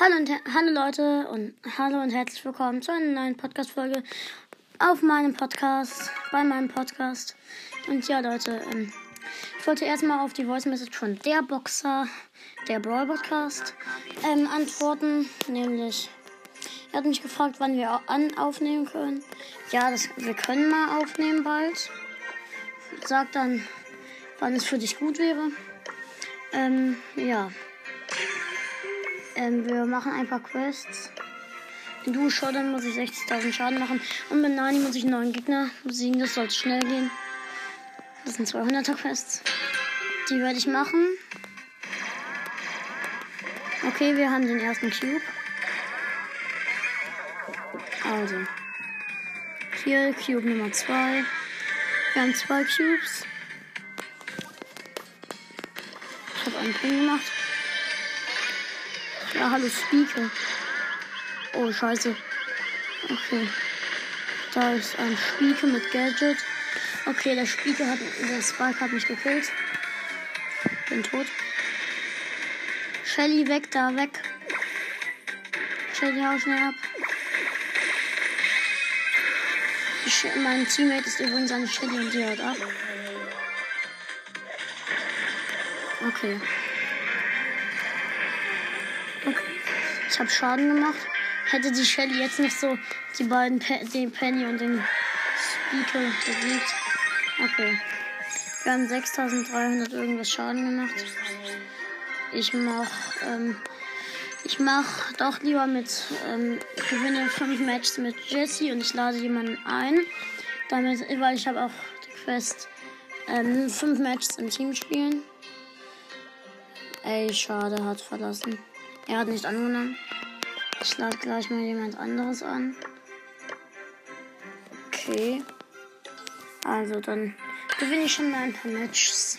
Hallo, und, hallo Leute und hallo und herzlich willkommen zu einer neuen Podcast-Folge auf meinem Podcast, bei meinem Podcast. Und ja, Leute, ähm, ich wollte erstmal auf die Voice Message von der Boxer, der Brawl Podcast, ähm, antworten. Nämlich, er hat mich gefragt, wann wir an aufnehmen können. Ja, das, wir können mal aufnehmen bald. Sag dann, wann es für dich gut wäre. Ähm, ja. Ähm, wir machen ein paar Quests. In Du Showdown muss ich 60.000 Schaden machen. Und mit Nani muss ich einen neuen Gegner besiegen. Das soll schnell gehen. Das sind 200er Quests. Die werde ich machen. Okay, wir haben den ersten Cube. Also. Hier Cube Nummer 2. Wir haben zwei Cubes. Ich habe einen Pin gemacht. Ja, hallo Speaker. Oh, scheiße. Okay. Da ist ein Spieke mit Gadget. Okay, der Spieke hat, der Spike hat mich gekillt. Bin tot. Shelly weg, da weg. Shelly, hau schnell ab. Ich, mein Teammate ist übrigens eine Shelly und die haut ab. Okay. Ich habe Schaden gemacht. Hätte die Shelly jetzt nicht so die beiden, Pe den Penny und den Speaker besiegt. Okay. Wir haben 6300 irgendwas Schaden gemacht. Ich mach, ähm, ich mach doch lieber mit, ähm, gewinne 5 Matches mit Jesse und ich lade jemanden ein. Damit, weil ich habe auch die Quest, ähm, 5 Matches im Team spielen. Ey, schade, hat verlassen. Er hat nicht angenommen. Ich lade gleich mal jemand anderes an. Okay. Also dann gewinne ich schon mal ein paar Matches.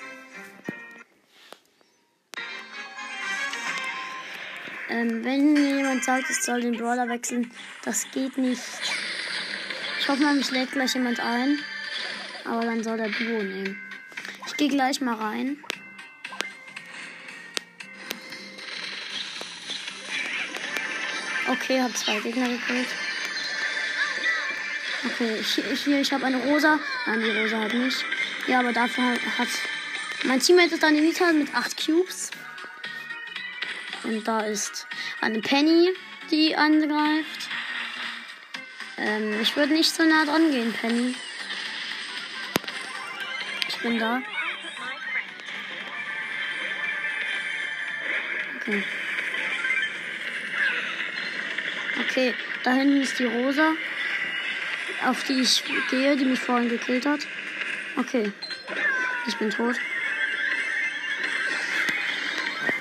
Ähm, wenn mir jemand sagt, ich soll den Brawler wechseln, das geht nicht. Ich hoffe mal, mich lädt gleich jemand ein. Aber dann soll der Duo nehmen. Ich gehe gleich mal rein. Okay, habe zwei Gegner gekillt. Okay, hier, hier ich habe eine Rosa. Nein, die Rosa hat nicht. Ja, aber dafür hat, mein Teammate ist in Nita mit 8 Cubes. Und da ist eine Penny, die angreift. Ähm, ich würde nicht so nah dran gehen, Penny. Ich bin da. Okay. Okay, da hinten ist die Rosa, auf die ich gehe, die mich vorhin gekillt hat. Okay, ich bin tot.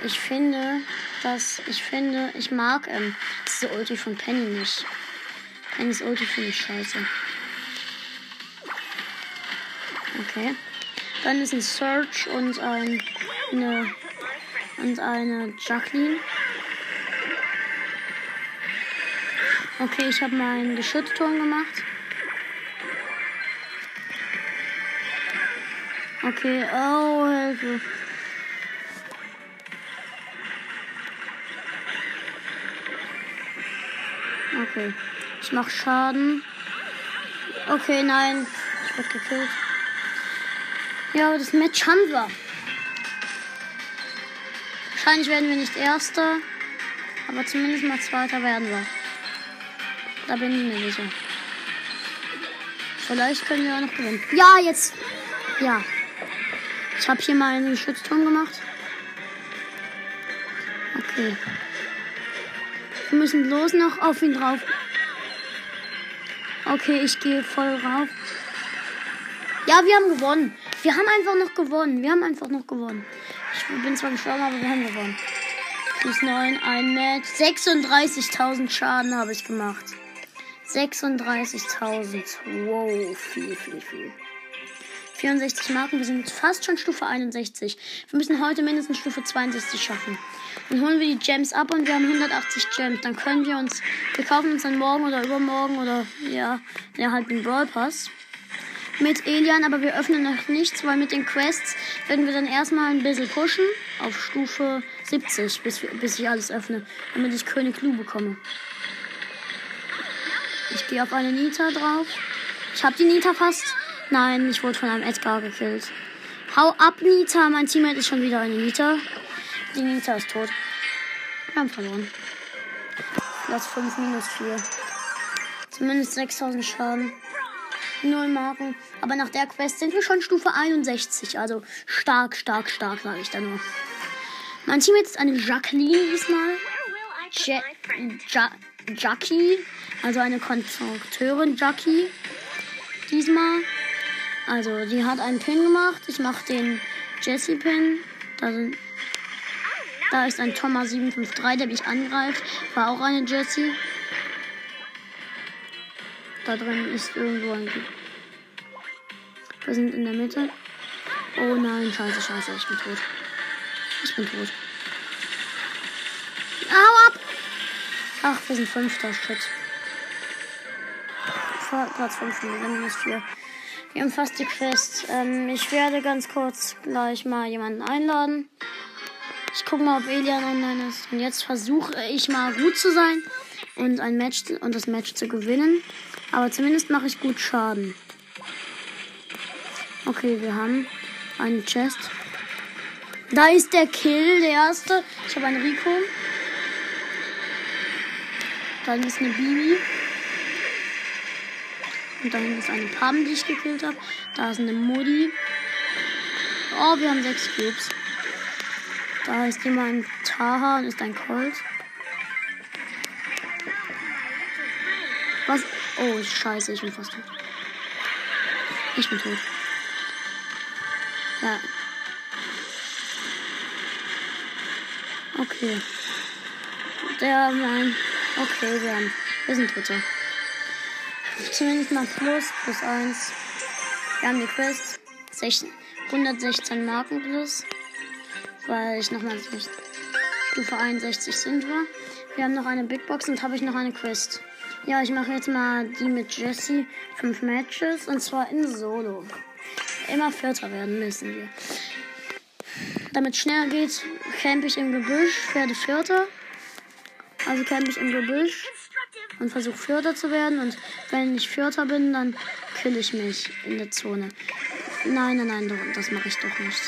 Ich finde, dass ich finde, ich mag ähm, diese Ulti von Penny nicht. Pennys Ulti finde ich scheiße. Okay. Dann ist ein Search und ein, eine und eine Jacqueline. Okay, ich habe meinen Geschützturm gemacht. Okay, oh, Hilfe. Okay, ich mache Schaden. Okay, nein, ich werde gekillt. Ja, aber das Match haben wir. Wahrscheinlich werden wir nicht Erster, aber zumindest mal Zweiter werden wir. Da bin ich mir sicher. Vielleicht können wir auch noch gewinnen. Ja, jetzt. Ja. Ich habe hier mal einen Geschützturm gemacht. Okay. Wir müssen los noch auf ihn drauf. Okay, ich gehe voll rauf. Ja, wir haben gewonnen. Wir haben einfach noch gewonnen. Wir haben einfach noch gewonnen. Ich bin zwar gestorben, aber wir haben gewonnen. Plus 9, ein Match. 36.000 Schaden habe ich gemacht. 36.000. Wow, viel, viel, viel. 64 Marken, wir sind fast schon Stufe 61. Wir müssen heute mindestens Stufe 62 schaffen. Dann holen wir die Gems ab und wir haben 180 Gems. Dann können wir uns, wir kaufen uns dann morgen oder übermorgen oder ja, ja halt den Brawl Pass mit Elian, aber wir öffnen noch nichts, weil mit den Quests werden wir dann erstmal ein bisschen pushen auf Stufe 70, bis, bis ich alles öffne, damit ich König Lu bekomme. Ich gehe auf eine Nita drauf. Ich habe die Nita fast. Nein, ich wurde von einem Edgar gekillt. Hau ab, Nita. Mein Teammate ist schon wieder eine Nita. Die Nita ist tot. Wir haben verloren. Platz 5 minus 4. Zumindest 6000 Schaden. Null Marken. Aber nach der Quest sind wir schon Stufe 61. Also stark, stark, stark, sage ich da nur. Mein Teammate ist eine Jacqueline diesmal. Ja ja Jackie. Also eine Konstrukteurin Jackie. Diesmal. Also, die hat einen Pin gemacht. Ich mache den Jesse-Pin. Da, da ist ein Thomas 753, der mich angreift. War auch eine Jessie. Da drin ist irgendwo ein. Wir sind in der Mitte. Oh nein, scheiße, scheiße, ich bin tot. Ich bin tot. Hau ab! Ach, wir sind fünfter Shit. Platz 5, minus 4. Wir haben fast die Quest. Ähm, ich werde ganz kurz gleich mal jemanden einladen. Ich gucke mal, ob Elian online ist. Und jetzt versuche ich mal gut zu sein und ein Match und das Match zu gewinnen. Aber zumindest mache ich gut Schaden. Okay, wir haben einen Chest. Da ist der Kill, der erste. Ich habe einen Rico. Dann ist eine Bibi. Und da hinten ist eine Pam, die ich gekillt habe. Da ist eine Modi. Oh, wir haben sechs Cubes. Da ist jemand Taha und ist ein Colt. Was? Oh, scheiße, ich bin fast tot. Ich bin tot. Ja. Okay. Der, mein. Okay, wir, haben, wir sind Dritter. Zumindest mal plus, plus 1. Wir haben die Quest. 16, 116 Marken plus. Weil ich nochmal Stufe 61 sind wir. Wir haben noch eine Big Box und habe ich noch eine Quest. Ja, ich mache jetzt mal die mit Jesse. Fünf Matches und zwar in Solo. Immer Vierter werden müssen wir. Damit schneller geht, camp ich im Gebüsch, werde Vierter. Also camp ich im Gebüsch und versuche Vierter zu werden. Und wenn ich Vierter bin, dann kill ich mich in der Zone. Nein, nein, nein, das mache ich doch nicht.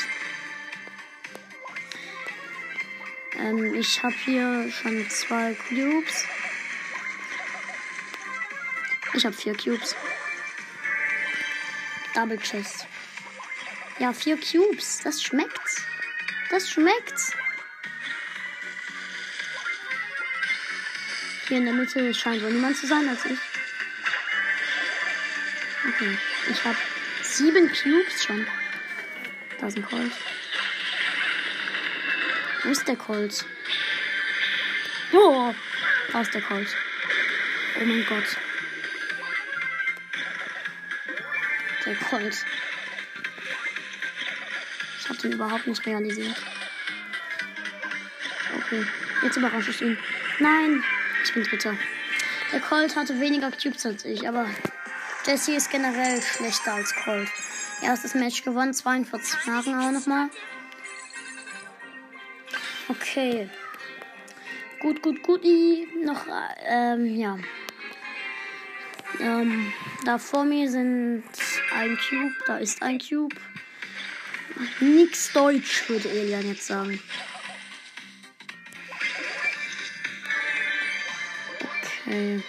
Ähm, ich habe hier schon zwei Cubes. Ich habe vier Cubes. Double Chest. Ja, vier Cubes. Das schmeckt. Das schmeckt. Hier in der Mitte scheint wohl niemand zu sein als ich. Okay. Ich habe sieben Cubes schon. Da ist ein Colt. Wo ist der Colt? Oh, da ist der Colt. Oh mein Gott. Der Colt. Ich habe den überhaupt nicht realisiert. Okay, jetzt überrasche ich ihn. Nein, ich bin Dritter. Der Colt hatte weniger Cubes als ich, aber Jesse ist generell schlechter als Colt. Erstes Match gewonnen, 42 Marken auch nochmal. Okay. Gut, gut, gut. Noch, ähm, ja. Ähm, da vor mir sind ein Cube, da ist ein Cube. Nix Deutsch, würde Elian jetzt sagen. Okay.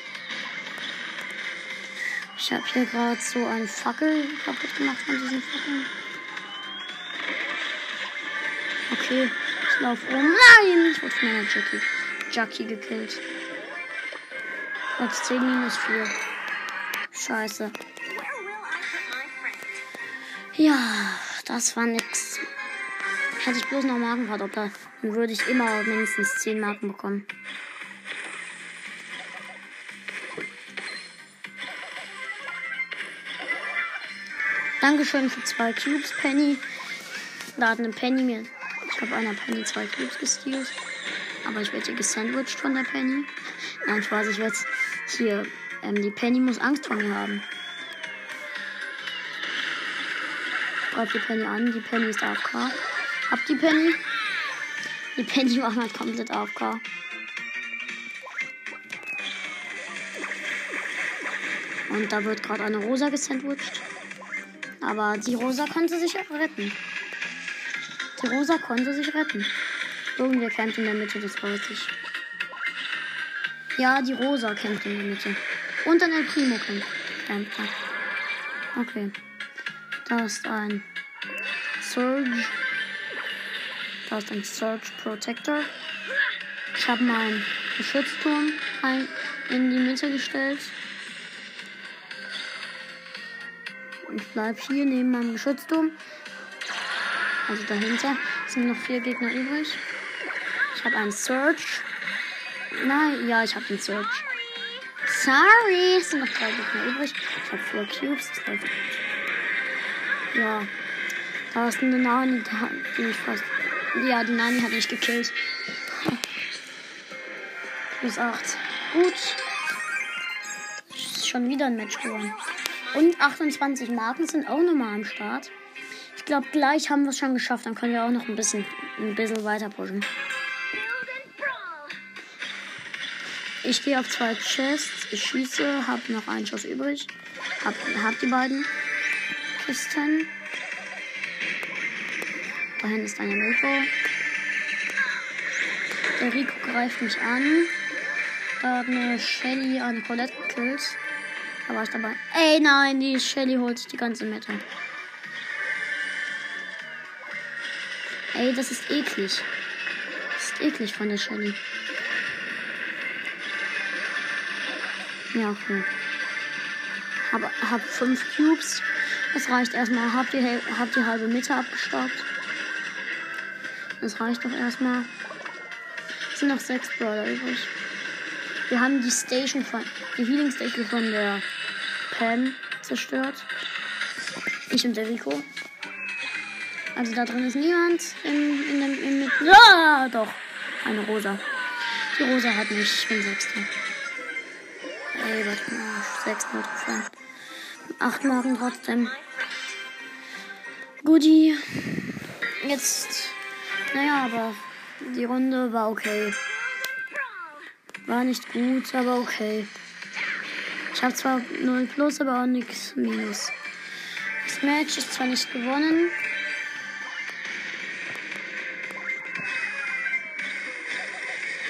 Ich habe hier gerade so eine Fackel kaputt gemacht von diesen Fackeln. Okay, ich laufe um. Nein, ich wurde von einer Jackie, Jackie gekillt. Platz 10 minus 4. Scheiße. Ja, das war nix. Hätte ich bloß noch Marken verdoppelt, dann würde ich immer mindestens 10 Marken bekommen. Dankeschön für zwei Cubes, Penny. Da hat eine Penny mir. Ich habe einer Penny zwei Cubes gestealt. Aber ich werde hier gesandwiched von der Penny. Nein, Spaß, ich werde hier. Ähm, die Penny muss Angst vor mir haben. Greif die Penny an. Die Penny ist AFK. Hab die Penny. Die Penny macht halt komplett AFK. Und da wird gerade eine Rosa gesandwiched. Aber die Rosa konnte sich retten. Die Rosa konnte sich retten. Irgendwer kämpft in der Mitte, das weiß ich. Ja, die Rosa kämpft in der Mitte. Und dann El Primo kämpft. kämpft. Okay. Da ist ein Surge. Da ist ein Surge Protector. Ich habe meinen Geschützturm in die Mitte gestellt. Ich bleib hier neben meinem Geschützturm. Also dahinter sind noch vier Gegner übrig. Ich habe einen Search. Nein, ja, ich habe den Search. Sorry, es sind noch drei Gegner übrig. Ich habe vier Cubes. Ja, da ist eine Nani, die mich fast. Ja, die Nani hat mich gekillt. Plus 8. Gut. Schon wieder ein Match gewonnen. Und 28 Marken sind auch nochmal am Start. Ich glaube, gleich haben wir es schon geschafft. Dann können wir auch noch ein bisschen, ein bisschen weiter pushen. Ich gehe auf zwei Chests. Ich schieße, habe noch einen Schuss übrig. Hab, hab die beiden Kisten. Dahin ist ein Rico. Der Rico greift mich an. Da hat eine Shelly eine Colette gekillt. War ich dabei. Ey, nein, die Shelly holt sich die ganze Mitte. Ey, das ist eklig. Das ist eklig von der Shelly. Ja, okay. Hab, hab fünf Cubes. Das reicht erstmal. Hab die, hab die halbe Mitte abgestaubt. Das reicht doch erstmal. Es sind noch sechs Brawler übrig. Wir haben die Station von, die Healing Station von der Pam zerstört. Ich und der Rico. Also da drin ist niemand in, in dem in, mit. Ah, doch. Eine Rosa. Die Rosa hat mich. Ich bin Sechster. Ey, warte mal. Sechster Trophäen. Acht Marken trotzdem. Goodie. Jetzt. Naja, aber die Runde war okay. War nicht gut, aber okay. Ich habe zwar 0 plus, aber auch nichts minus. Das Match ist zwar nicht gewonnen.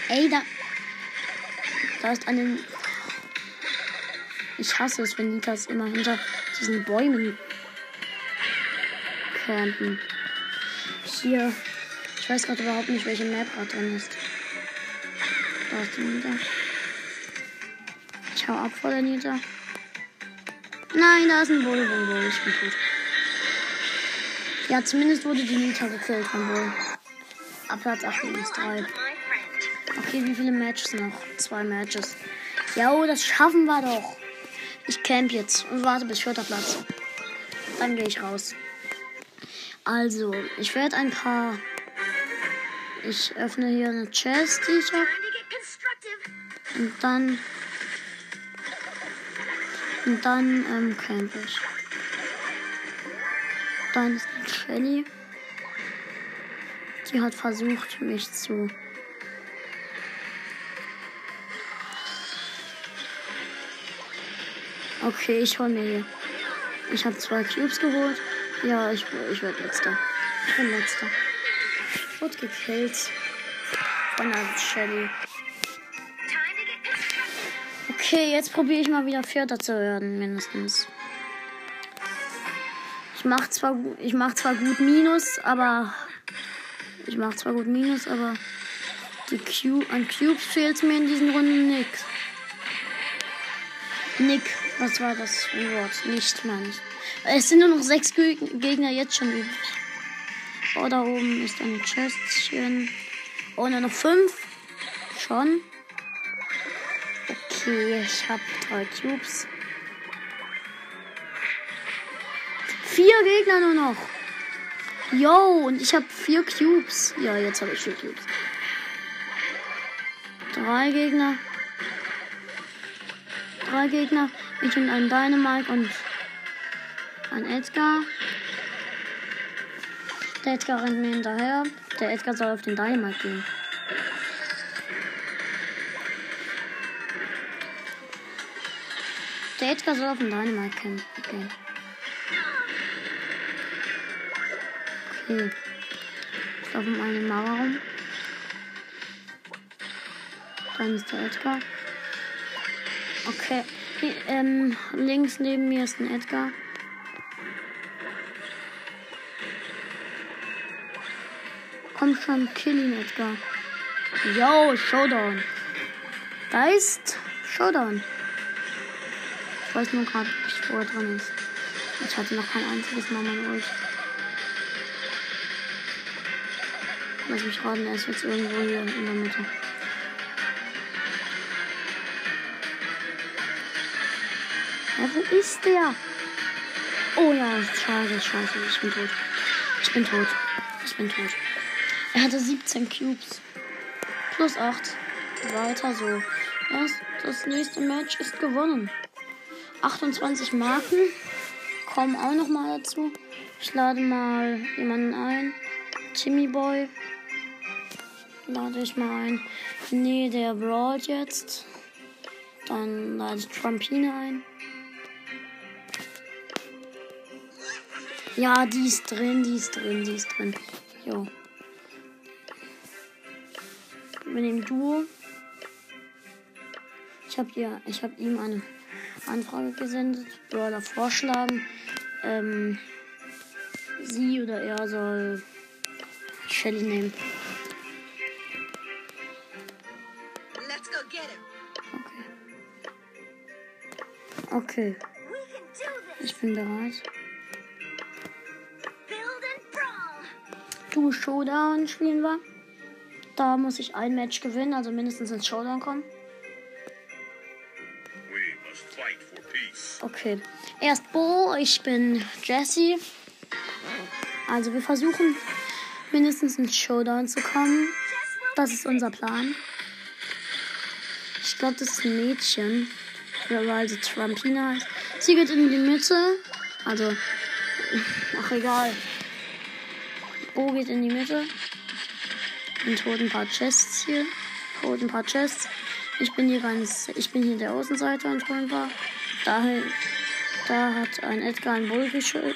Ey, da. Da ist eine. Ich hasse es, wenn Nikas immer hinter diesen Bäumen campen. Hier. Ich weiß gerade überhaupt nicht, welche Map gerade drin ist. Da ist die Nita. Hau ab vor der Nita. Nein, da ist ein Bull, Bull, Bull. Ich bin tot. Ja, zumindest wurde die Nita gekillt von Bull. Ab Platz 8 minus 3. Okay, wie viele Matches noch? Zwei Matches. Ja, oh, das schaffen wir doch. Ich camp jetzt und warte bis vierter Platz. Dann gehe ich raus. Also, ich werde ein paar. Ich öffne hier eine Chest, die ich habe. Und dann und dann ähm, camp ich. Dann ist die Shelly. Die hat versucht, mich zu. Okay, ich hol mir hier. Ich habe zwei Cubes geholt. Ja, ich, ich werde letzter. Ich bin letzter. Wurde gekillt. Von der Shelly. Okay, jetzt probiere ich mal wieder Vierter zu werden, mindestens. Ich mache zwar, ich mach zwar gut Minus, aber. Ich mache zwar gut Minus, aber. Die Q an Cubes fehlt mir in diesen Runden nix. Nick, was war das Wort? Nicht, meine ich. Es sind nur noch sechs Gegner jetzt schon übrig. Oh, da oben ist ein Chestchen. Oh, nur noch fünf. Schon. Okay, ich habe drei Cubes. Vier Gegner nur noch. Yo, und ich habe vier Cubes. Ja, jetzt habe ich vier Cubes. Drei Gegner. Drei Gegner. Ich und ein Dynamite und ein Edgar. Der Edgar rennt mir hinterher. Der Edgar soll auf den Dynamite gehen. Der Edgar soll auf den Dynamite gehen. Okay. Ich laufe um eine Mauer rum. Dann ist der Edgar. Okay. Hier, ähm, links neben mir ist ein Edgar. Komm schon, kill ihn, Edgar. Yo, Showdown. Da ist Showdown. Ich weiß nur gerade nicht, wo er drin ist. Ich hatte noch kein einziges Mal mein Ult. Lass mich raten, er ist jetzt irgendwo hier in der Mitte. Ja, wo ist der? Oh ja, scheiße, scheiße, ich bin tot. Ich bin tot. Ich bin tot. Er hatte 17 Cubes. Plus 8. Weiter so. Erst das nächste Match ist gewonnen. 28 Marken kommen auch noch mal dazu. Ich lade mal jemanden ein. Timmy Boy. Lade ich mal ein. Nee, der brawlt jetzt. Dann lade ich Trampine ein. Ja, die ist drin, die ist drin, die ist drin. Jo. Wir nehmen Duo. Ich habe ja, ich habe ihm eine Anfrage gesendet. Brawler vorschlagen. Ähm, sie oder er soll Shelly nehmen. Let's go get him. Okay. Okay, ich bin bereit. Du Showdown spielen wir. Da muss ich ein Match gewinnen, also mindestens ins Showdown kommen. Okay. Erst Bo, ich bin Jesse. Also wir versuchen mindestens ins Showdown zu kommen. Das ist unser Plan. Ich glaube, das ist ein Mädchen. Weil sie Trampina heißt. Sie geht in die Mitte. Also. Ach egal. Bo geht in die Mitte. Und holt ein paar Chests hier. Holt ein paar Chests. Ich bin hier ganz. Ich bin hier der Außenseiter und hol ein paar. Dahin, da hat ein Edgar ein Bull gescho-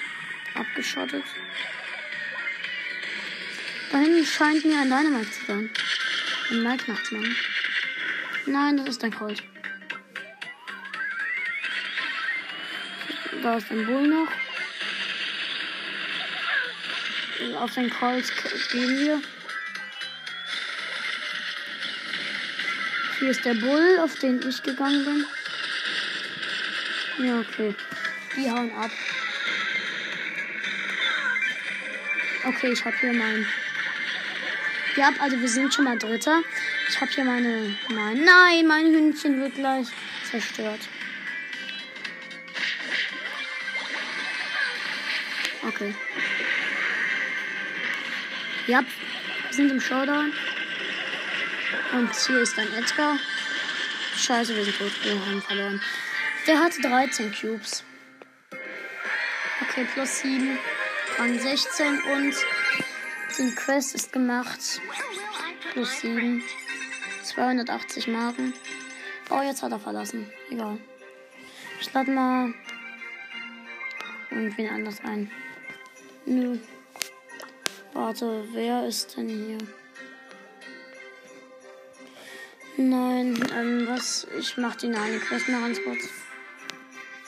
abgeschottet. Da hinten scheint mir ein Dynamite zu sein. Ein Malknachtsmann. Nein, das ist ein Colt. Da ist ein Bull noch. Auf den Colt gehen wir. Hier ist der Bull, auf den ich gegangen bin. Ja, okay. Die hauen ab. Okay, ich habe hier mein. Ja, also wir sind schon mal Dritter. Ich habe hier meine. Mein, nein, mein Hündchen wird gleich zerstört. Okay. Ja, wir sind im Showdown. Und hier ist ein Edgar. Scheiße, wir sind tot. Wir haben verloren. Der hatte 13 Cubes. Okay, plus 7. Rang 16 und die Quest ist gemacht. Plus 7. 280 Marken. Oh, jetzt hat er verlassen. Egal. Ich lade mal irgendwen anders ein. Nö. Warte, wer ist denn hier? Nein, ähm, was? Ich mach die eine Quest mal ganz kurz.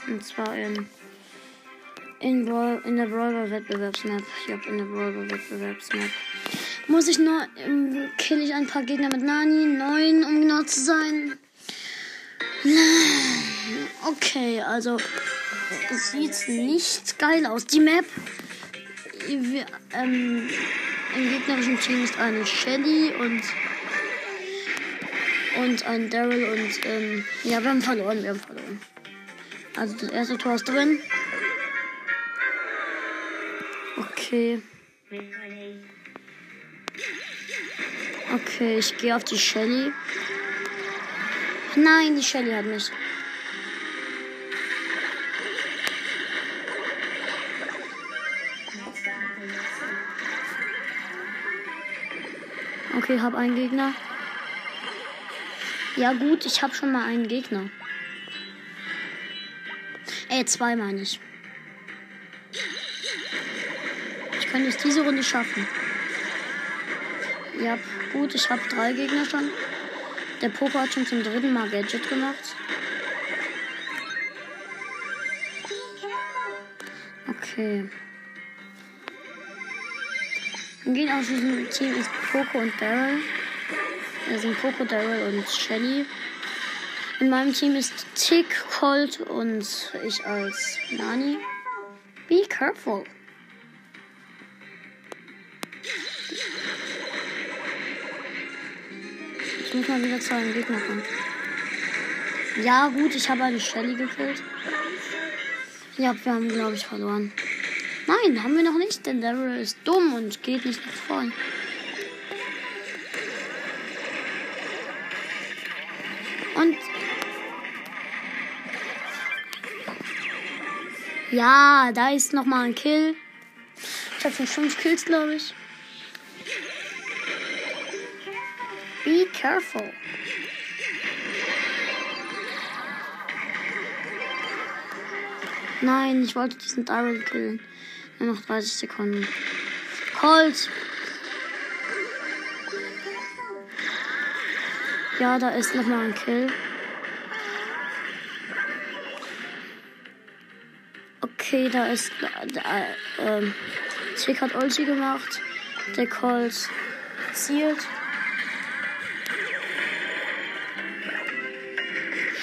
Und zwar in, in, Brawl, in der Brawler Wettbewerbsmap. Ich hab in der Brawler Wettbewerbsmap. Muss ich nur, ähm, kill ich ein paar Gegner mit Nani. Neun, um genau zu sein. Okay, also, es sieht nicht geil aus. Die Map, wir, ähm, im gegnerischen Team ist eine Shelly und und ein Daryl und ähm, ja, wir haben verloren, wir haben verloren. Also das erste Tor ist drin. Okay. Okay, ich gehe auf die Shelly. Nein, die Shelly hat mich. Okay, hab einen Gegner. Ja gut, ich hab schon mal einen Gegner. Ey, zwei meine ich. Ich könnte es diese Runde schaffen. Ja, gut, ich habe drei Gegner schon. Der Poker hat schon zum dritten Mal Gadget gemacht. Okay. Im Gegner aus diesem Team ist Poco und Daryl. Das sind Poco, Daryl und Shelly. In meinem Team ist Tick, Colt und ich als Nani. Be careful. Ich muss mal wieder zu einem Gegner kommen. Ja, gut, ich habe eine Shelly gekillt. Ja, wir haben, glaube ich, verloren. Nein, haben wir noch nicht, denn Daryl ist dumm und geht nicht nach vorne. Ja, da ist noch mal ein Kill. Ich habe schon fünf Kills, glaube ich. Be careful. Nein, ich wollte diesen Daryl killen. Nur noch 30 Sekunden. Colt! Ja, da ist noch mal ein Kill. Okay, da ist. Da, ähm, Tick hat Ulti gemacht. Der Colt zielt.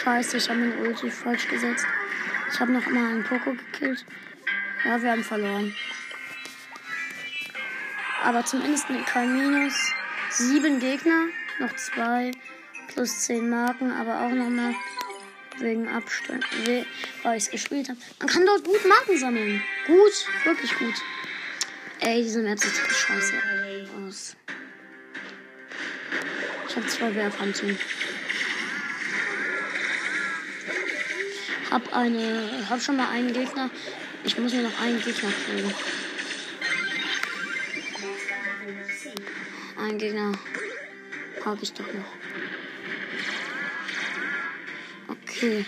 Scheiße, ich habe mein Ulti falsch gesetzt. Ich habe noch mal einen Poco gekillt. Ja, wir haben verloren. Aber zumindest kein Minus. Sieben Gegner, noch zwei plus zehn Marken, aber auch noch mal wegen Abstand, weil ich es gespielt habe. Man kann dort gut Marken sammeln. Gut, wirklich gut. Ey, diese Map sieht scheiße aus. Ich habe zwei Werfhandschuhe. Hab eine, hab schon mal einen Gegner. Ich muss mir noch einen Gegner kriegen. Einen Gegner habe ich doch noch. Okay.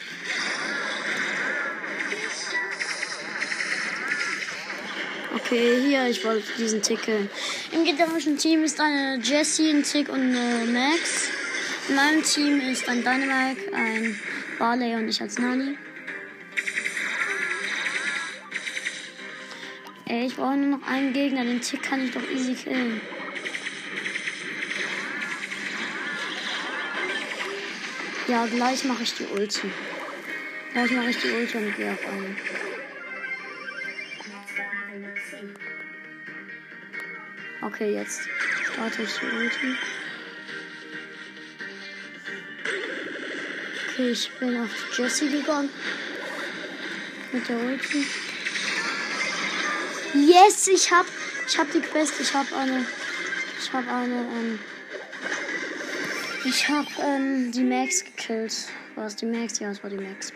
Okay, hier, ich wollte diesen Ticket. Im gegnerischen Team ist eine Jessie, ein Tick und eine Max. In meinem Team ist ein Dynamite, ein Barley und ich als Nani. Ey, ich brauche nur noch einen Gegner. Den Tick kann ich doch easy killen. Ja, gleich mache ich die Ulti. Gleich mache ich die Ulti und gehe auf einen. Okay, jetzt starte ich die Ulti. Okay, ich bin auf Jessie gegangen. Mit der Ulti. Yes, ich hab, ich hab die Quest. Ich hab eine, ich hab eine, ähm, ich hab ähm, die Max gekillt. War es die Max? Ja, es war die Max.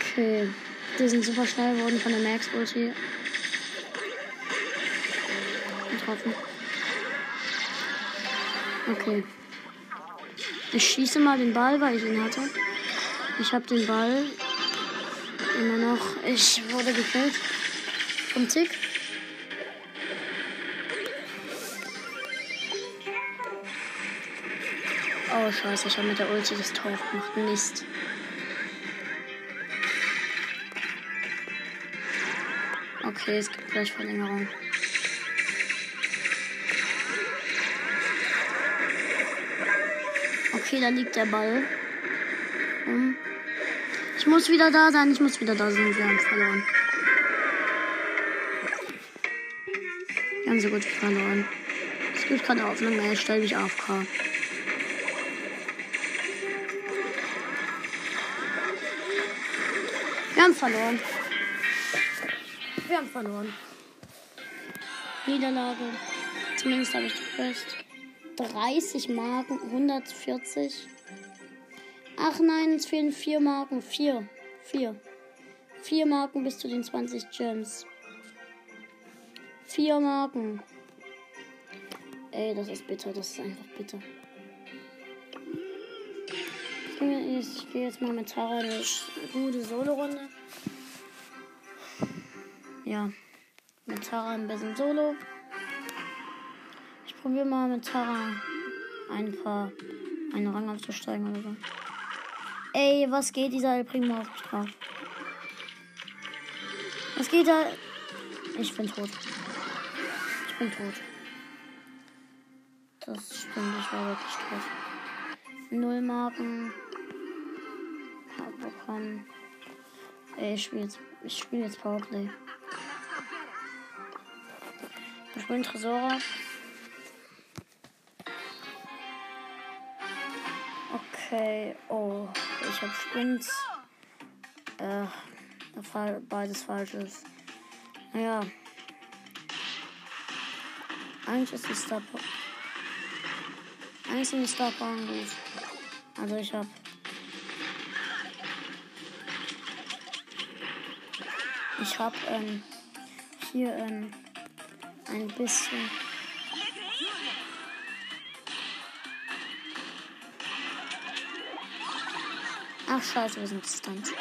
Okay. Die sind super schnell geworden von der Max Ulti. Getroffen. Okay. Ich schieße mal den Ball, weil ich ihn hatte. Ich habe den Ball. Immer noch. Ich wurde gekillt. Vom Tick. Oh, scheiße. Ich habe mit der Ulti das Tor gemacht. Mist. Okay, es gibt gleich Verlängerung. Okay, da liegt der Ball. Um. Ich muss wieder da sein, ich muss wieder da sein. Wir haben verloren. Wir haben so gut verloren. Es gibt Hoffnung mehr, ich stelle mich AFK. Wir haben verloren. Wir haben verloren. Niederlage. Zumindest habe ich die Quest. 30 Marken, 140. Ach nein, es fehlen 4 Marken. 4. 4. Vier Marken bis zu den 20 Gems. Vier Marken. Ey, das ist bitter, das ist einfach bitter. Jetzt, ich gehe jetzt mal mit Tara eine gute Solo-Runde. Ja, mit Tara ein bisschen Solo. Ich probiere mal mit Tara ein paar, einen Rang aufzusteigen oder so. Ey, was geht dieser El Primo auf mich drauf? Was geht da? Ich bin tot. Ich bin tot. Das stimmt, ich war wirklich tot. Null Marken. Hab. Ey, ich spiele jetzt, ich spiele jetzt Powerplay. Ich bin Tresora. Okay, oh, ich habe Sprints. Äh, beides falsches. Naja. Eigentlich ist die Star Eigentlich sind die Star gut. Also ich hab. Ich hab ähm, hier ähm, ein bisschen. Ach scheiße, wir sind Distanz.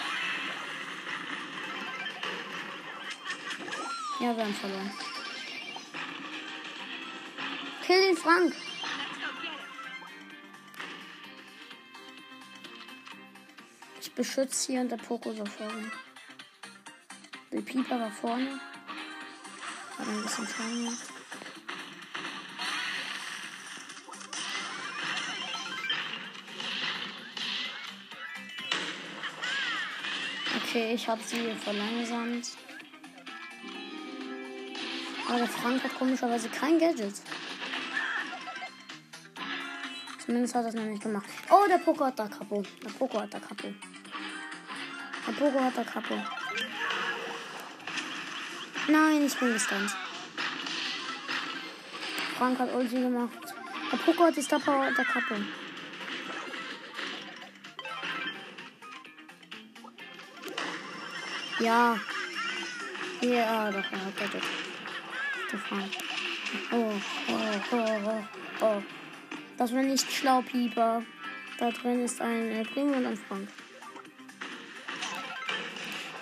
Ja, wir haben verloren. Kill den Frank. Ich beschütze hier und der Poko so Der Pieper war vorne. Hat ein bisschen Schaden. Okay, ich habe sie verlangsamt. Aber der Frank hat komischerweise kein Gadget. Zumindest hat er es noch nicht gemacht. Oh, der Poco hat da Kapo. Der Poco hat da Kapo. Der Poco hat da Kapo. Nein, ich bin gestunt. Frank hat Ulti gemacht. Der Poco hat die Star Power der Kapo. Ja. Ja, doch, er hat Gadget. Der Frank. Oh, oh, oh, oh, oh. Das war nicht schlau, Pieper. Da drin ist ein El Primo und ein Frank.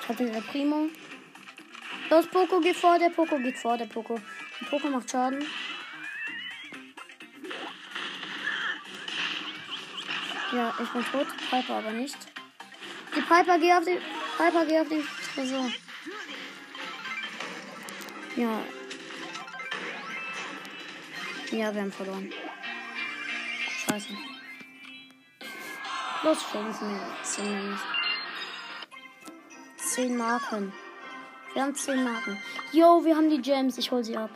Ich hab den El Primo. Los, Poco geht vor, der Poco geht vor, der Poco. Der Poco macht Schaden. Ja, ich bin tot. Piper aber nicht. Die Piper geht auf den. Piper geht auf den Tresor. Ja. Ja, wir haben verloren. Scheiße. Los, schenken mir 10 10 Marken. Wir haben 10 Marken. Yo, wir haben die Gems. Ich hol sie ab.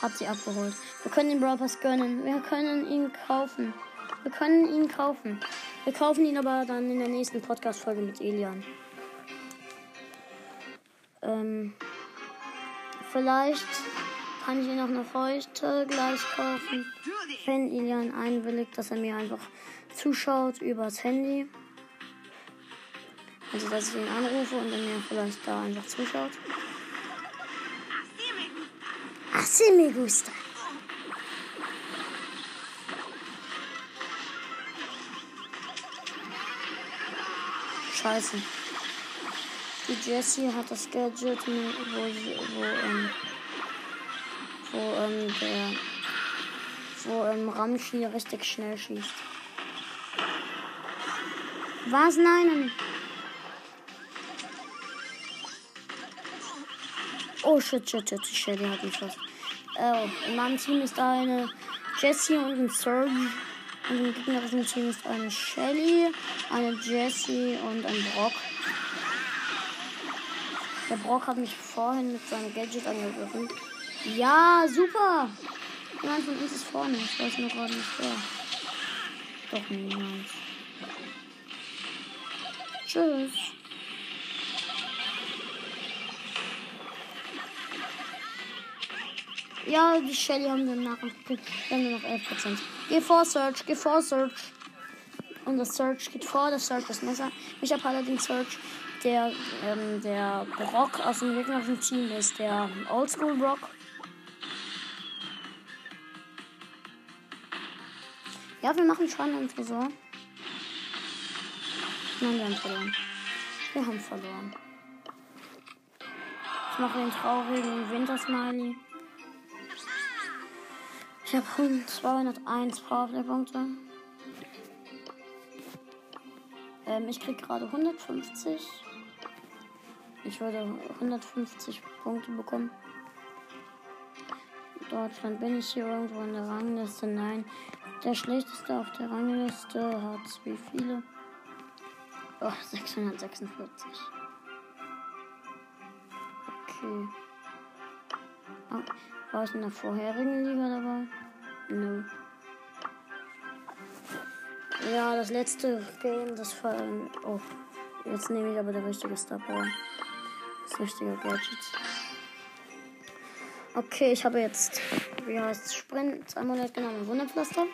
Hab sie abgeholt. Wir können den Brawl Pass gönnen. Wir können ihn kaufen. Wir können ihn kaufen. Wir kaufen ihn aber dann in der nächsten Podcast-Folge mit Elian. Ähm, vielleicht kann ich ihn auch noch heute gleich kaufen, wenn Elian einwilligt, dass er mir einfach zuschaut übers Handy. Also, dass ich ihn anrufe und er mir vielleicht da einfach zuschaut. Así me gusta. Scheiße. Die Jessie hat das Gadget, wo, wo, ähm, wo ähm, der, wo ähm, Ramschi richtig schnell schießt. Was? Nein. Oh shit, shit, shit, shit, die hat mich fast. Oh, in meinem Team ist eine Jessie und ein Surge. Und im gegnerischen Team ist eine Shelly, eine Jessie und ein Brock. Der Brock hat mich vorhin mit seinem Gadget angegriffen. Ja, super! Jemand von uns ist vorne. Ich weiß nur gerade nicht wer. Doch niemand. Tschüss. Ja, die Shelly haben wir nachgekriegt. Wir noch 11%. Geh vor, Search. Geh vor, Search. Und das Search geht vor. Das Search ist Messer. Ich habe allerdings Search. Der, ähm, der Brock aus dem gegnerischen Team ist der Oldschool Brock. Ja, wir machen Schaden im Tresor. Nein, wir haben verloren. Wir haben verloren. Ich mache den traurigen Wintersmiley. Ich habe 201 Powerplay-Punkte. Ähm, ich krieg gerade 150. Ich würde 150 Punkte bekommen. Deutschland bin ich hier irgendwo in der Rangliste? Nein. Der schlechteste auf der Rangliste hat wie viele? Oh, 646. Okay. Oh, war ich in der vorherigen Liga dabei? Nö. Ja, das letzte Game, das war. Oh, jetzt nehme ich aber der richtige Star Power. Das richtige Gadget. Okay, ich habe jetzt, wie heißt es, Sprint, Amulett genommen, Wunderpflaster.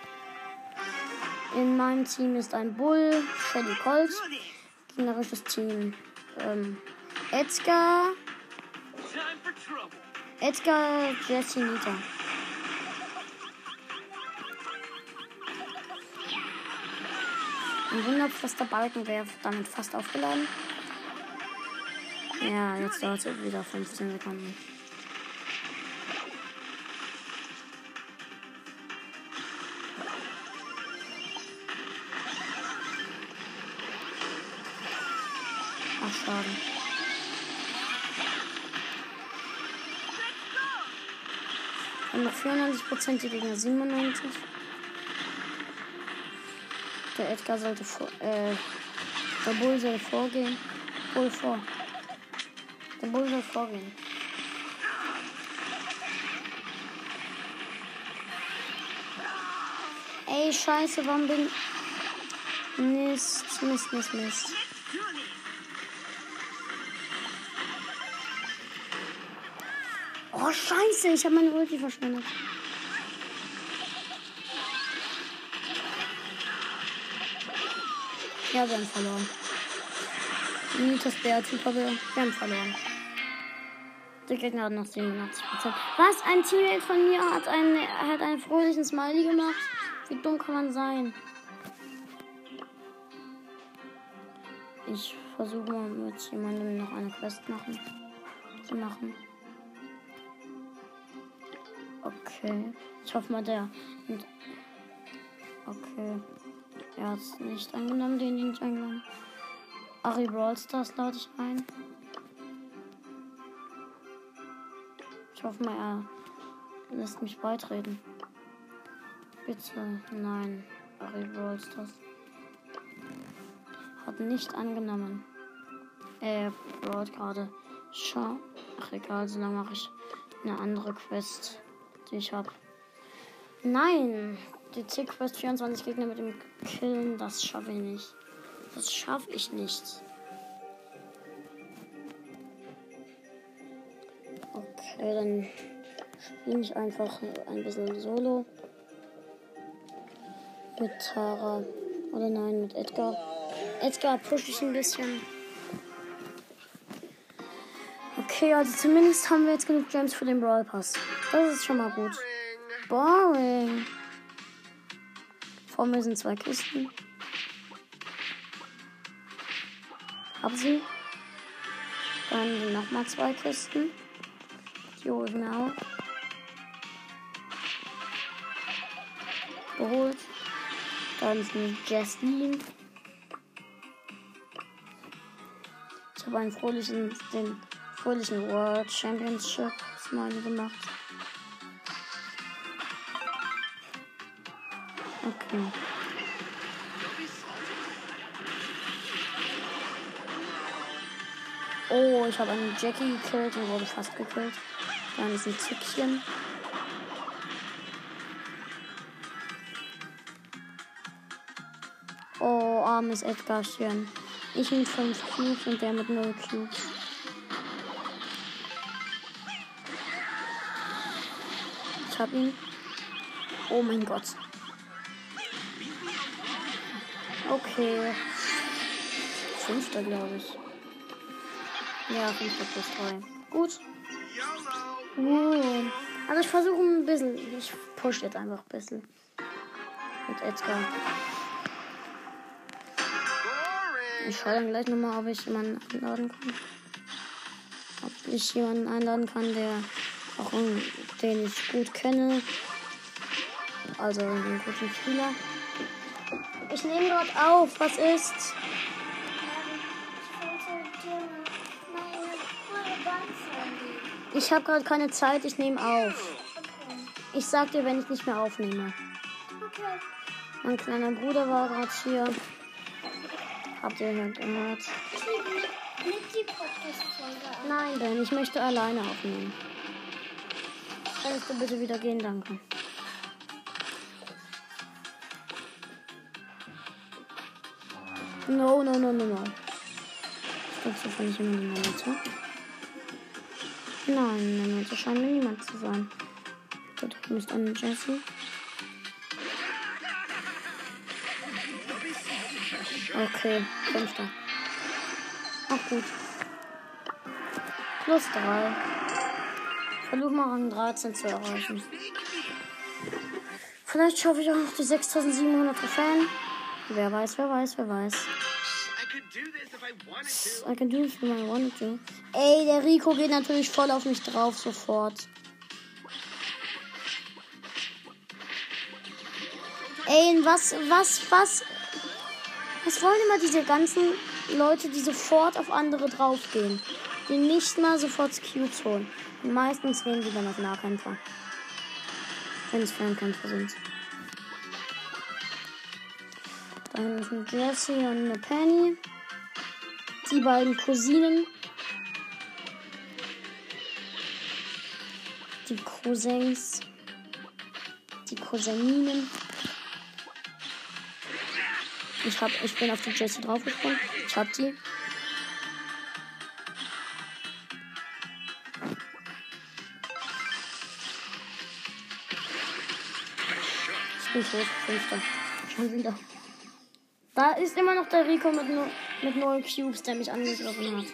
In meinem Team ist ein Bull, Shelly Colt, gegnerisches Team, ähm, Edgar. Edgar, Jesse, Nita. Ein Wunderpflaster Balken wäre damit fast aufgeladen. Ja, jetzt dauert es wieder 15 Sekunden. Noch 94% die Gegner 97. Der Edgar sollte vor, äh, der Bull soll vorgehen. Bull vor. Der Bull soll vorgehen. Ey, scheiße, warum bin... Mist, Mist, Mist, Mist. Oh, scheiße, ich habe meine Ulti verschwendet. Ja, wir haben verloren. Nitas Bär, super Bär. Wir haben verloren. Der Gegner hat noch 87%. Was? Ein Teammate von mir hat einen, hat einen fröhlichen Smiley gemacht? Wie dumm kann man sein? Ich versuche mal mit jemandem noch eine Quest machen, zu machen. Okay. Ich hoffe mal, der. Okay. Er hat es nicht angenommen, den nicht angenommen. Ari Brawl Stars lade ich ein. Ich hoffe mal, er lässt mich beitreten. Bitte, nein. Ari Brawl Stars. Hat nicht angenommen. Er braut gerade. Schau. Ach egal, solange mache ich eine andere Quest, die ich habe. Nein! Die C-Quest 24 Gegner mit dem Killen, das schaffe ich nicht. Das schaffe ich nicht. Okay, dann spiele ich einfach ein bisschen Solo. Mit Tara. Oder nein, mit Edgar. Edgar pushe ich ein bisschen. Okay, also zumindest haben wir jetzt genug Gems für den Brawl Pass. Das ist schon mal gut. Boring. Vor mir sind zwei Kisten. Hab sie. Dann nochmal zwei Kisten. Die hole ich mir auch. Geholt. Dann ist eine Jessie. Ich habe einen fröhlichen, den fröhlichen World Championship Smiley gemacht. Okay. Oh, ich habe einen Jackie gekillt und wurde fast gekillt. Dann ist ein Zickchen. Oh, armes Edgarchen. Ich mit 5 Cubes und der mit 0 Cubes. Ich hab ihn. Oh mein Gott. Okay. Fünfter, glaube ich. Ja, 5 plus 3. Gut. Uh. Also ich versuche ein bisschen. Ich push jetzt einfach ein bisschen. Mit Edgar. Ich schaue dann gleich nochmal, ob ich jemanden einladen kann. Ob ich jemanden einladen kann, der auch den ich gut kenne. Also einen guten Spieler. Ich nehme gerade auf. Was ist? Ich habe gerade keine Zeit. Ich nehme auf. Ich sag dir, wenn ich nicht mehr aufnehme. Mein kleiner Bruder war gerade hier. Habt ihr gehört? Nein, Ben, ich möchte alleine aufnehmen. Kannst du bitte wieder gehen, danke. No, no, no, no, no. Ist das nicht jemand in der Mitte? Nein, Mitte scheint mir niemand zu sein. Da drüben ist eine Jessie. Okay, fünfter. Ach gut. Plus drei. Versuch mal Rang 13 zu erreichen. Vielleicht schaffe ich auch noch die 6700 Trophäen. Wer weiß, wer weiß, wer weiß. I can do this if I wanted to. Ey, der Rico geht natürlich voll auf mich drauf sofort. Ey, was, was, was? Was wollen immer diese ganzen Leute, die sofort auf andere draufgehen? Die nicht mal sofort Cubes holen. Meistens gehen die dann auf Nahkämpfer. Wenn es Fernkämpfer sind. Dann ist ein Jessie und eine Penny. Die beiden Cousinen. Die Cousins. Die Cousininen. Ich, hab, ich bin auf die Jessie draufgesprungen. Ich hab die. Ich tot. Fünfter. Schon wieder. Da ist immer noch der Rico mit, no, mit neun Cubes, der mich angegriffen hat.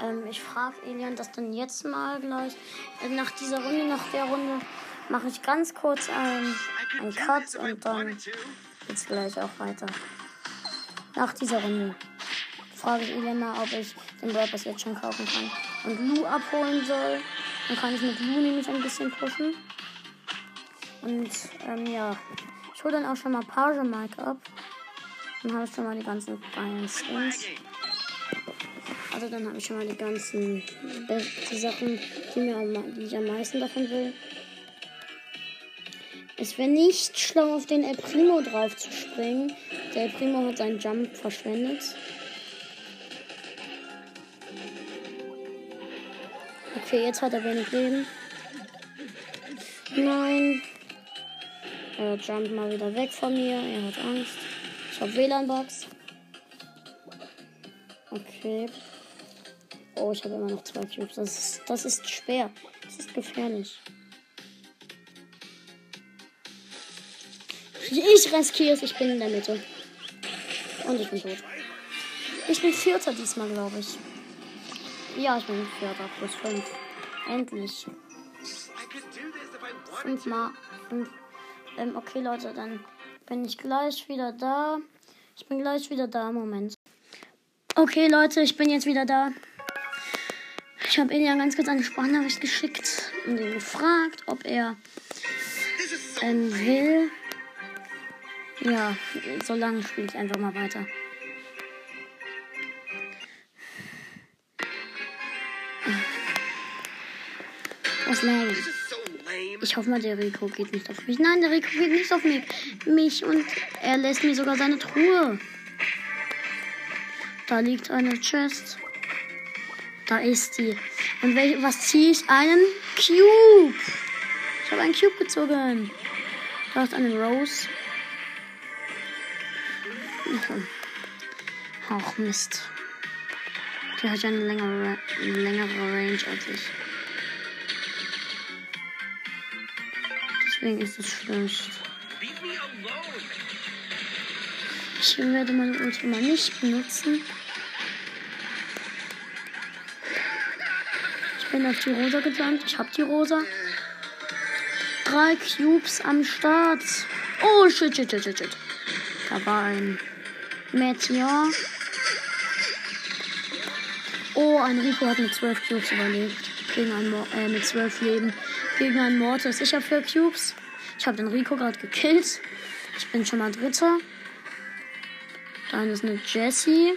Ähm, ich frage Elian das dann jetzt mal gleich. Äh, Nach dieser Runde, nach der Runde, mache ich ganz kurz einen, could einen Cut und dann geht's gleich auch weiter. Nach dieser Runde frage ich Elian mal, ob ich den Brawl jetzt schon kaufen kann und Lu abholen soll. Dann kann ich mit Lu nämlich ein bisschen pushen. Und ähm, ja, ich hole dann auch schon mal Page Mike ab. Dann habe ich schon mal die ganzen geilen Skins. Also dann habe ich schon mal die ganzen die Sachen, die, mir am, die ich am meisten davon will. Es wäre nicht schlau, auf den El Primo drauf zu springen. Der El Primo hat seinen Jump verschwendet. Okay, jetzt hat er wenig Leben. Nein. Er jumpt mal wieder weg von mir. Er hat Angst. Ich habe WLAN-Bugs. Okay. Oh, ich habe immer noch zwei Cubes. Das ist, das ist schwer. Das ist gefährlich. Ich riskiere es. Ich bin in der Mitte. Und ich bin tot. Ich bin Vierter diesmal, glaube ich. Ja, ich bin Vierter. Plus fünf. Endlich. Fünfmal. Fünf. Ähm, okay, Leute, dann bin ich gleich wieder da. Ich bin gleich wieder da. Moment. Okay, Leute, ich bin jetzt wieder da. Ich habe Elian ganz kurz eine Sprachnachricht geschickt und ihn gefragt, ob er so ähm, will. Ja, solange spiele ich einfach mal weiter. Was laggt? Ich hoffe mal, der Rico geht nicht auf mich. Nein, der Rico geht nicht auf mich. Mich und er lässt mir sogar seine Truhe. Da liegt eine Chest. Da ist die. Und welch, was ziehe ich? Einen Cube. Ich habe einen Cube gezogen. Da ist eine Rose. Ach Mist. Die hat ja eine längere, längere Range als ich. Deswegen ist es schlecht. Ich werde meine Ulti mal nicht benutzen. Ich bin auf die Rosa gejumpt. Ich habe die Rosa. Drei Cubes am Start. Oh, shit, shit, shit, shit, shit. Da war ein Meteor. Oh, ein Rico hat mit 12 Cubes überlebt. Gegen ein Mo äh, mit 12 Leben. Gegen einen Mortis. Ich habe 4 Cubes. Ich habe den Rico gerade gekillt. Ich bin schon mal Dritter. Dann ist eine Jessie.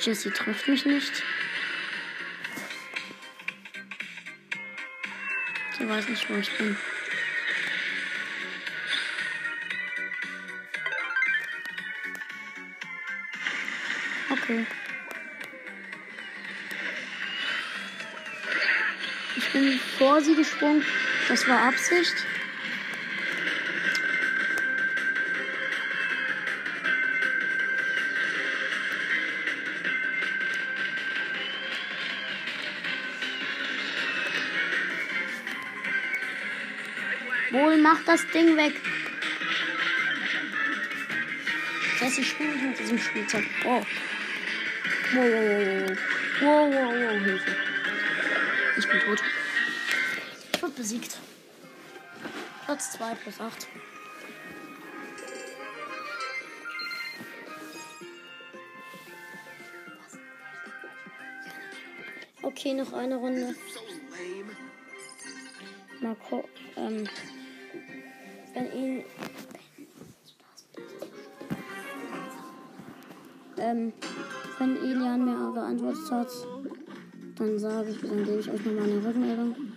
Jessie trifft mich nicht. Sie weiß nicht, wo ich bin. Okay. Bin vor sie gesprungen. Das war Absicht. Wohl, mach das Ding weg. Jessie spielt mit diesem Spielzeug. Oh. Wow, wow, wow, wow, wow, wow, Hilfe. Ich bin tot. Besiegt. Platz 2 plus 8. Okay, noch eine Runde. Mal gucken. Ähm, wenn ihn. Ähm, wenn Elian mir geantwortet hat, dann sage ich, dann gebe ich euch nochmal eine Rückmeldung.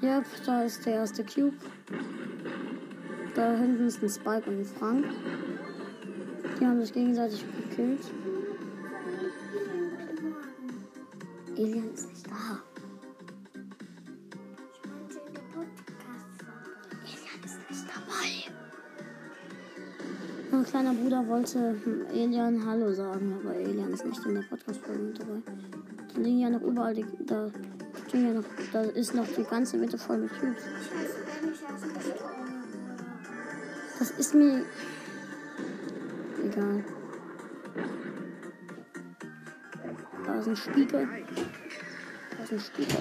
Yep, da ist der erste Cube. Da hinten ist ein Spike und ein Frank. Die haben sich gegenseitig gekillt. Elian ist nicht da. Elian ist nicht dabei. Mein kleiner Bruder wollte Elian Hallo sagen, aber Elian ist nicht in der Podcast-Folge mit dabei. Da liegen ja noch überall die, da, ja noch, da ist noch die ganze Mitte voll mit Cubes. Das ist mir egal. Da ist ein Spiegel. Da ist ein Spiegel.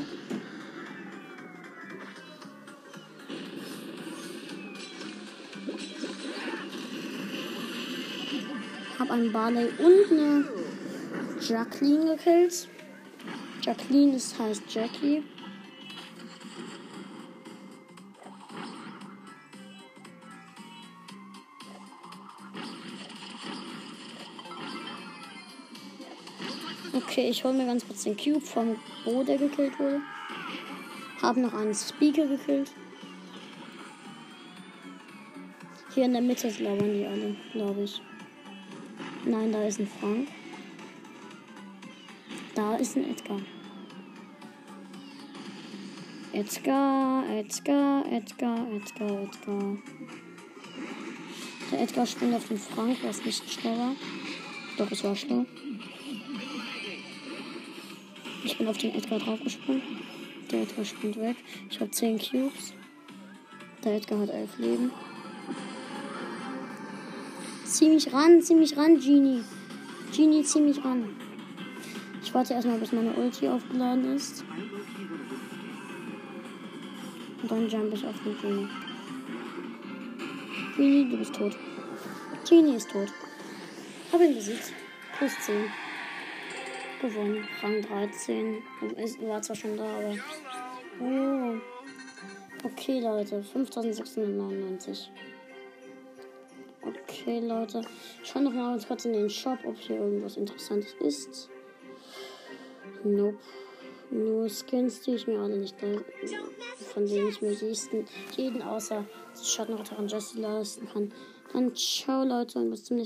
Hab einen Barley und eine Jacqueline gekillt. Jacqueline ist, heißt Jackie. Okay, ich hole mir ganz kurz den Cube vom Bo, der gekillt wurde. Hab noch einen Speaker gekillt. Hier in der Mitte labern die alle, glaube ich. Nein, da ist ein Frank. Da ist ein Edgar. Edgar, Edgar, Edgar, Edgar, Edgar. Der Edgar springt auf den Frank, was nicht schlau war. Doch, es war schlau. Ich bin auf den Edgar draufgesprungen. Der Edgar springt weg. Ich habe 10 Cubes. Der Edgar hat 11 Leben. Zieh mich ran, zieh mich ran, Genie. Genie, zieh mich ran. Ich warte erstmal, bis meine Ulti aufgeladen ist. Und dann jump ich auf den Genie. Genie, du bist tot. Genie ist tot. Hab ihn besiegt. Plus 10. Gewonnen. Rang 13. Es war zwar schon da, aber. Oh. Okay, Leute. 5699. Okay, Leute. Ich schaue noch mal kurz in den Shop, ob hier irgendwas Interessantes ist. Nope. Nur Skins, die ich mir alle nicht von denen ich mir jeden, jeden außer Schattenritter und leisten kann. Dann ciao, Leute, und bis zum nächsten Mal.